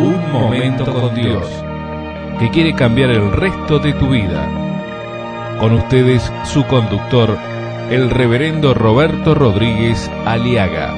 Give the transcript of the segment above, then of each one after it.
Un momento con Dios, que quiere cambiar el resto de tu vida. Con ustedes, su conductor, el reverendo Roberto Rodríguez Aliaga.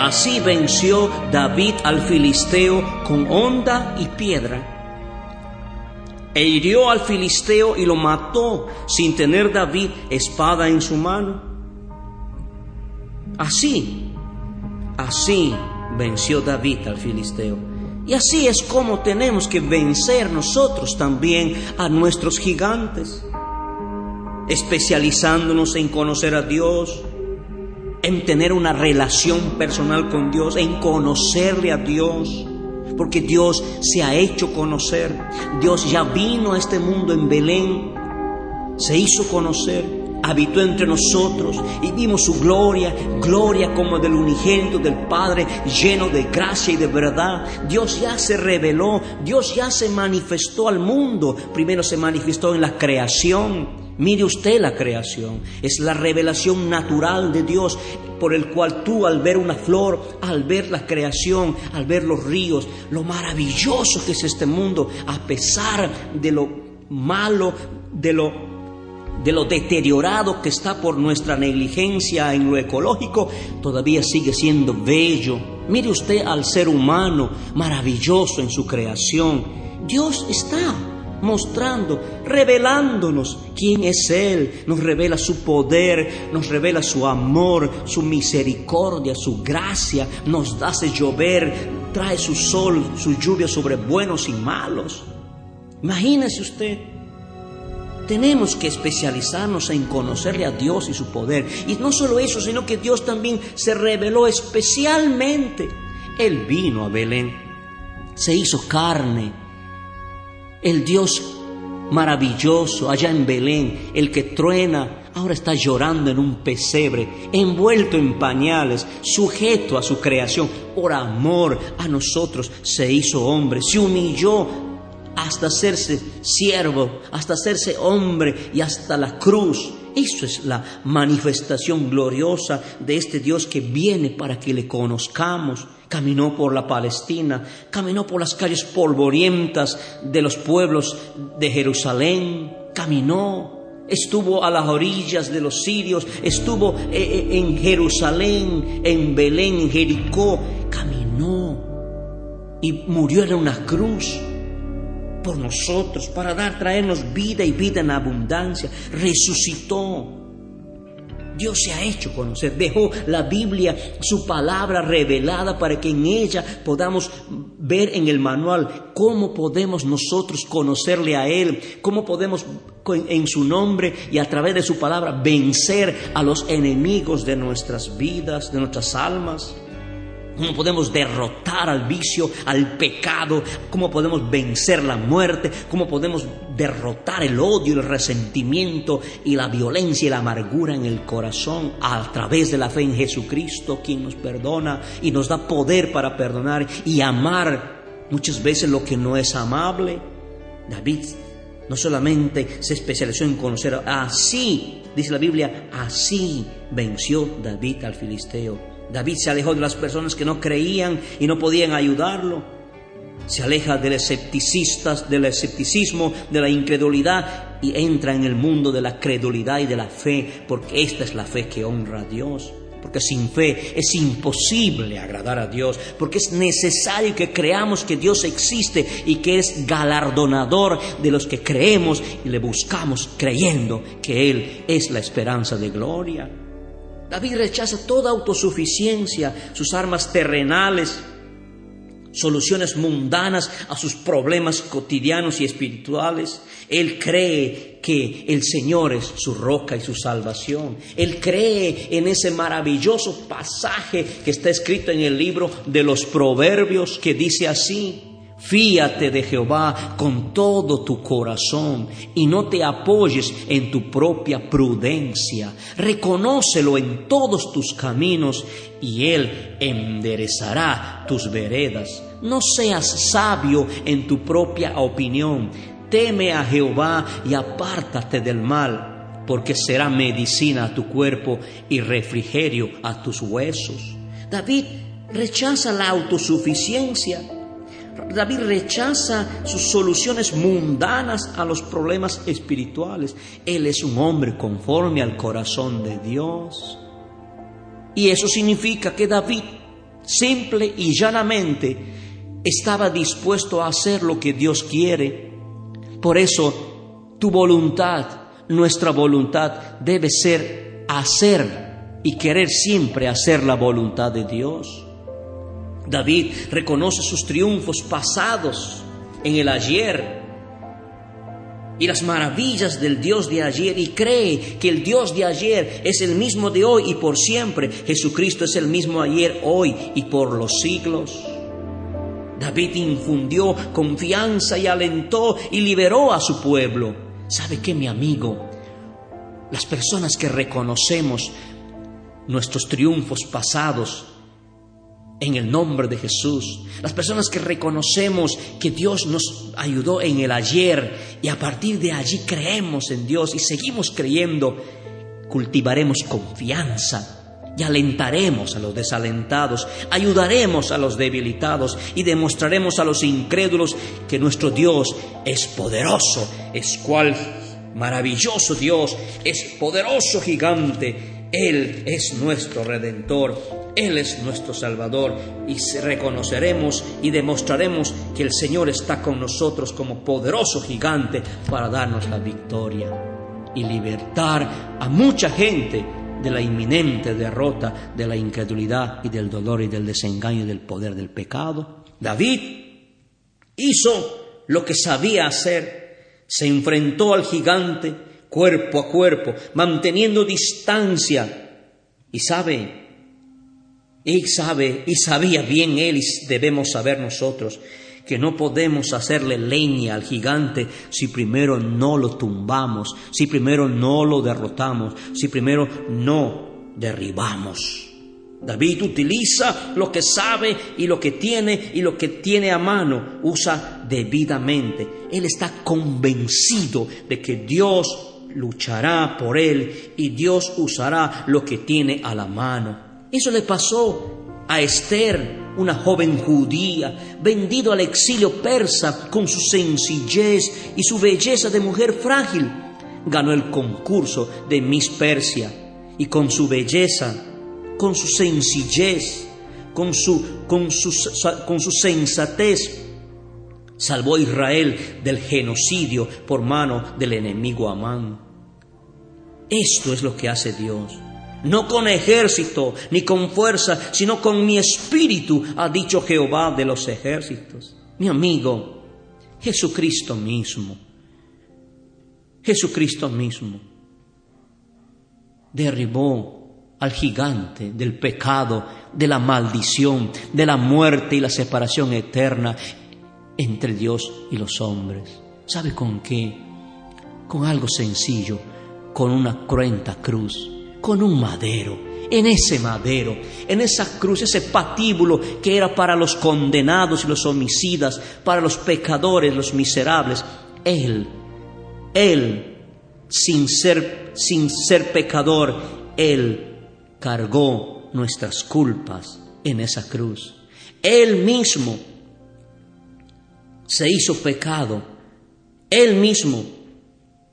Así venció David al filisteo con honda y piedra e hirió al filisteo y lo mató sin tener David espada en su mano. Así, así venció David al filisteo. Y así es como tenemos que vencer nosotros también a nuestros gigantes, especializándonos en conocer a Dios, en tener una relación personal con Dios, en conocerle a Dios porque Dios se ha hecho conocer. Dios ya vino a este mundo en Belén, se hizo conocer, habitó entre nosotros y vimos su gloria, gloria como del unigénito del Padre, lleno de gracia y de verdad. Dios ya se reveló, Dios ya se manifestó al mundo. Primero se manifestó en la creación, Mire usted la creación, es la revelación natural de Dios por el cual tú al ver una flor, al ver la creación, al ver los ríos, lo maravilloso que es este mundo, a pesar de lo malo, de lo de lo deteriorado que está por nuestra negligencia en lo ecológico, todavía sigue siendo bello. Mire usted al ser humano maravilloso en su creación. Dios está mostrando, revelándonos quién es Él. Nos revela su poder, nos revela su amor, su misericordia, su gracia. Nos hace llover, trae su sol, su lluvia sobre buenos y malos. Imagínese usted. Tenemos que especializarnos en conocerle a Dios y su poder. Y no solo eso, sino que Dios también se reveló especialmente. Él vino a Belén, se hizo carne, el Dios maravilloso allá en Belén, el que truena, ahora está llorando en un pesebre, envuelto en pañales, sujeto a su creación. Por amor a nosotros se hizo hombre, se humilló hasta hacerse siervo, hasta hacerse hombre y hasta la cruz. Eso es la manifestación gloriosa de este Dios que viene para que le conozcamos. Caminó por la Palestina, caminó por las calles polvorientas de los pueblos de Jerusalén, caminó, estuvo a las orillas de los sirios, estuvo eh, eh, en Jerusalén, en Belén, en Jericó, caminó y murió en una cruz por nosotros, para dar, traernos vida y vida en abundancia. Resucitó. Dios se ha hecho conocer, dejó la Biblia, su palabra revelada para que en ella podamos ver en el manual cómo podemos nosotros conocerle a Él, cómo podemos en su nombre y a través de su palabra vencer a los enemigos de nuestras vidas, de nuestras almas cómo podemos derrotar al vicio, al pecado, cómo podemos vencer la muerte, cómo podemos derrotar el odio, el resentimiento y la violencia y la amargura en el corazón a través de la fe en Jesucristo, quien nos perdona y nos da poder para perdonar y amar muchas veces lo que no es amable. David no solamente se especializó en conocer, así, dice la Biblia, así venció David al filisteo David se alejó de las personas que no creían y no podían ayudarlo. Se aleja del escepticistas, del escepticismo, de la incredulidad y entra en el mundo de la credulidad y de la fe, porque esta es la fe que honra a Dios. Porque sin fe es imposible agradar a Dios, porque es necesario que creamos que Dios existe y que es galardonador de los que creemos y le buscamos creyendo que Él es la esperanza de gloria. David rechaza toda autosuficiencia, sus armas terrenales, soluciones mundanas a sus problemas cotidianos y espirituales. Él cree que el Señor es su roca y su salvación. Él cree en ese maravilloso pasaje que está escrito en el libro de los Proverbios que dice así. Fíate de Jehová con todo tu corazón y no te apoyes en tu propia prudencia. Reconócelo en todos tus caminos y Él enderezará tus veredas. No seas sabio en tu propia opinión. Teme a Jehová y apártate del mal, porque será medicina a tu cuerpo y refrigerio a tus huesos. David rechaza la autosuficiencia. David rechaza sus soluciones mundanas a los problemas espirituales. Él es un hombre conforme al corazón de Dios. Y eso significa que David simple y llanamente estaba dispuesto a hacer lo que Dios quiere. Por eso tu voluntad, nuestra voluntad debe ser hacer y querer siempre hacer la voluntad de Dios. David reconoce sus triunfos pasados en el ayer y las maravillas del Dios de ayer y cree que el Dios de ayer es el mismo de hoy y por siempre. Jesucristo es el mismo ayer, hoy y por los siglos. David infundió confianza y alentó y liberó a su pueblo. ¿Sabe qué, mi amigo? Las personas que reconocemos nuestros triunfos pasados, en el nombre de Jesús. Las personas que reconocemos que Dios nos ayudó en el ayer y a partir de allí creemos en Dios y seguimos creyendo, cultivaremos confianza y alentaremos a los desalentados, ayudaremos a los debilitados y demostraremos a los incrédulos que nuestro Dios es poderoso, es cual maravilloso Dios, es poderoso gigante, Él es nuestro redentor él es nuestro Salvador y reconoceremos y demostraremos que el Señor está con nosotros como poderoso gigante para darnos la victoria y libertar a mucha gente de la inminente derrota de la incredulidad y del dolor y del desengaño y del poder del pecado. David hizo lo que sabía hacer, se enfrentó al gigante cuerpo a cuerpo, manteniendo distancia. Y sabe, y sabe, y sabía bien él, y debemos saber nosotros, que no podemos hacerle leña al gigante si primero no lo tumbamos, si primero no lo derrotamos, si primero no derribamos. David utiliza lo que sabe y lo que tiene y lo que tiene a mano, usa debidamente. Él está convencido de que Dios luchará por él y Dios usará lo que tiene a la mano. Eso le pasó a Esther, una joven judía, vendido al exilio persa con su sencillez y su belleza de mujer frágil. Ganó el concurso de Miss Persia y con su belleza, con su sencillez, con su, con su, con su sensatez, salvó a Israel del genocidio por mano del enemigo Amán. Esto es lo que hace Dios no con ejército ni con fuerza, sino con mi espíritu, ha dicho Jehová de los ejércitos. Mi amigo, Jesucristo mismo, Jesucristo mismo, derribó al gigante del pecado, de la maldición, de la muerte y la separación eterna entre Dios y los hombres. ¿Sabe con qué? Con algo sencillo, con una cruenta cruz con un madero. En ese madero, en esa cruz, ese patíbulo que era para los condenados y los homicidas, para los pecadores, los miserables, Él, Él, sin ser, sin ser pecador, Él cargó nuestras culpas en esa cruz. Él mismo se hizo pecado, Él mismo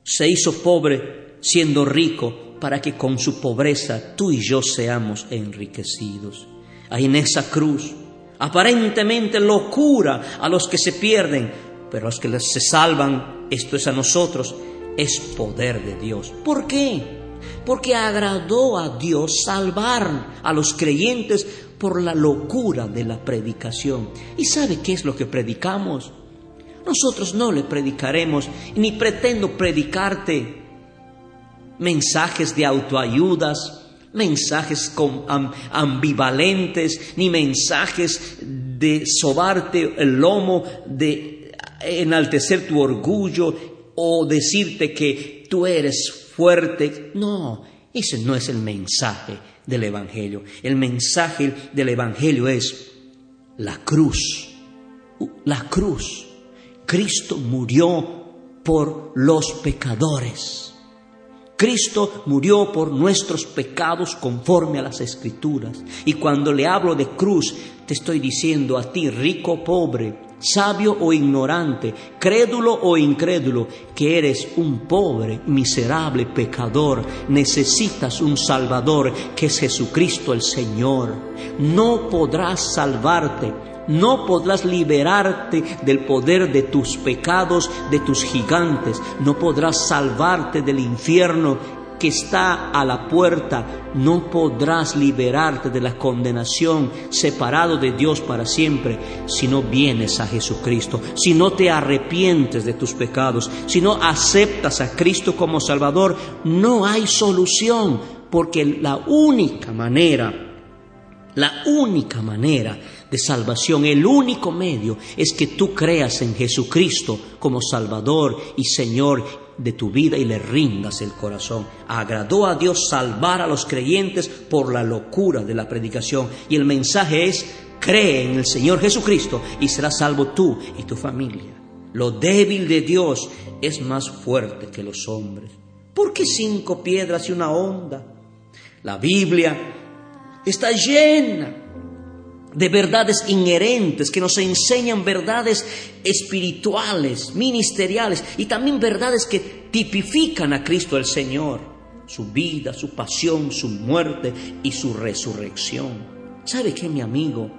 se hizo pobre siendo rico para que con su pobreza tú y yo seamos enriquecidos. Ahí en esa cruz, aparentemente locura a los que se pierden, pero a los que se salvan, esto es a nosotros, es poder de Dios. ¿Por qué? Porque agradó a Dios salvar a los creyentes por la locura de la predicación. ¿Y sabe qué es lo que predicamos? Nosotros no le predicaremos, ni pretendo predicarte mensajes de autoayudas, mensajes ambivalentes, ni mensajes de sobarte el lomo, de enaltecer tu orgullo o decirte que tú eres fuerte. No, ese no es el mensaje del Evangelio. El mensaje del Evangelio es la cruz. La cruz. Cristo murió por los pecadores. Cristo murió por nuestros pecados conforme a las escrituras. Y cuando le hablo de cruz, te estoy diciendo a ti, rico pobre, sabio o ignorante, crédulo o incrédulo, que eres un pobre, miserable pecador, necesitas un Salvador, que es Jesucristo el Señor. No podrás salvarte no podrás liberarte del poder de tus pecados, de tus gigantes. No podrás salvarte del infierno que está a la puerta. No podrás liberarte de la condenación, separado de Dios para siempre, si no vienes a Jesucristo, si no te arrepientes de tus pecados, si no aceptas a Cristo como Salvador. No hay solución, porque la única manera, la única manera de salvación. El único medio es que tú creas en Jesucristo como Salvador y Señor de tu vida y le rindas el corazón. Agradó a Dios salvar a los creyentes por la locura de la predicación. Y el mensaje es, cree en el Señor Jesucristo y serás salvo tú y tu familia. Lo débil de Dios es más fuerte que los hombres. ¿Por qué cinco piedras y una onda? La Biblia está llena de verdades inherentes que nos enseñan verdades espirituales, ministeriales y también verdades que tipifican a Cristo el Señor, su vida, su pasión, su muerte y su resurrección. ¿Sabe qué, mi amigo?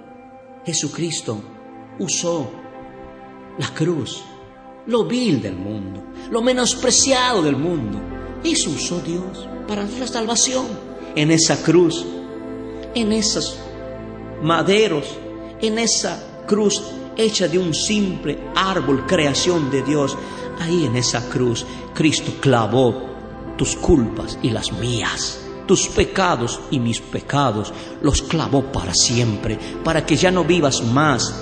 Jesucristo usó la cruz, lo vil del mundo, lo menospreciado del mundo. Eso usó Dios para la salvación en esa cruz, en esas maderos en esa cruz hecha de un simple árbol, creación de Dios. Ahí en esa cruz Cristo clavó tus culpas y las mías, tus pecados y mis pecados, los clavó para siempre, para que ya no vivas más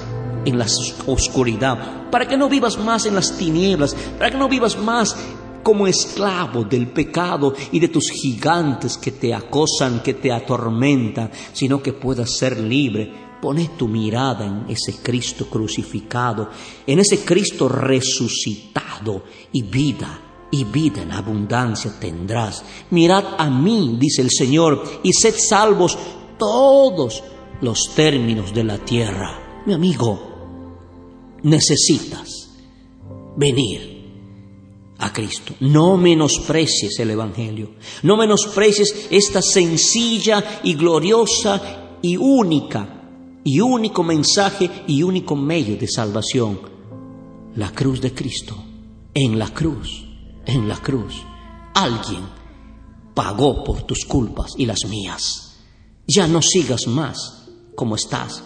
en la oscuridad, para que no vivas más en las tinieblas, para que no vivas más como esclavo del pecado y de tus gigantes que te acosan, que te atormentan, sino que puedas ser libre. Pone tu mirada en ese Cristo crucificado, en ese Cristo resucitado y vida, y vida en abundancia tendrás. Mirad a mí, dice el Señor, y sed salvos todos los términos de la tierra. Mi amigo, necesitas venir Cristo. No menosprecies el Evangelio. No menosprecies esta sencilla y gloriosa y única y único mensaje y único medio de salvación. La cruz de Cristo. En la cruz, en la cruz. Alguien pagó por tus culpas y las mías. Ya no sigas más como estás.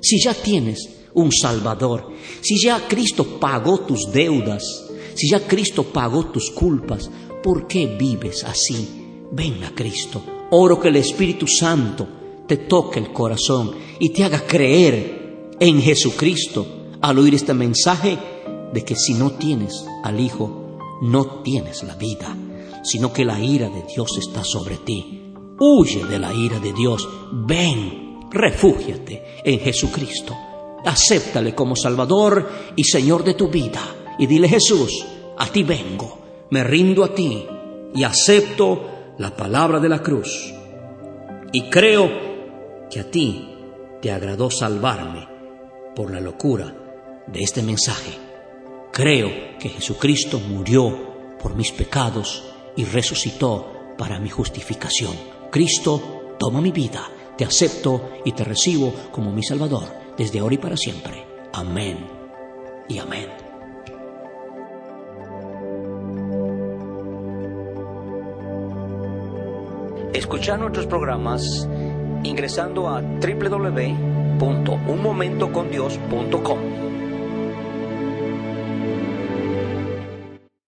Si ya tienes un Salvador, si ya Cristo pagó tus deudas, si ya Cristo pagó tus culpas, ¿por qué vives así? Ven a Cristo. Oro que el Espíritu Santo te toque el corazón y te haga creer en Jesucristo al oír este mensaje de que si no tienes al Hijo, no tienes la vida, sino que la ira de Dios está sobre ti. Huye de la ira de Dios. Ven, refúgiate en Jesucristo. Acéptale como Salvador y Señor de tu vida y dile Jesús, a ti vengo, me rindo a ti y acepto la palabra de la cruz. Y creo que a ti te agradó salvarme por la locura de este mensaje. Creo que Jesucristo murió por mis pecados y resucitó para mi justificación. Cristo, toma mi vida, te acepto y te recibo como mi Salvador desde ahora y para siempre. Amén y amén. Escuchar nuestros programas ingresando a www.unmomentocondios.com.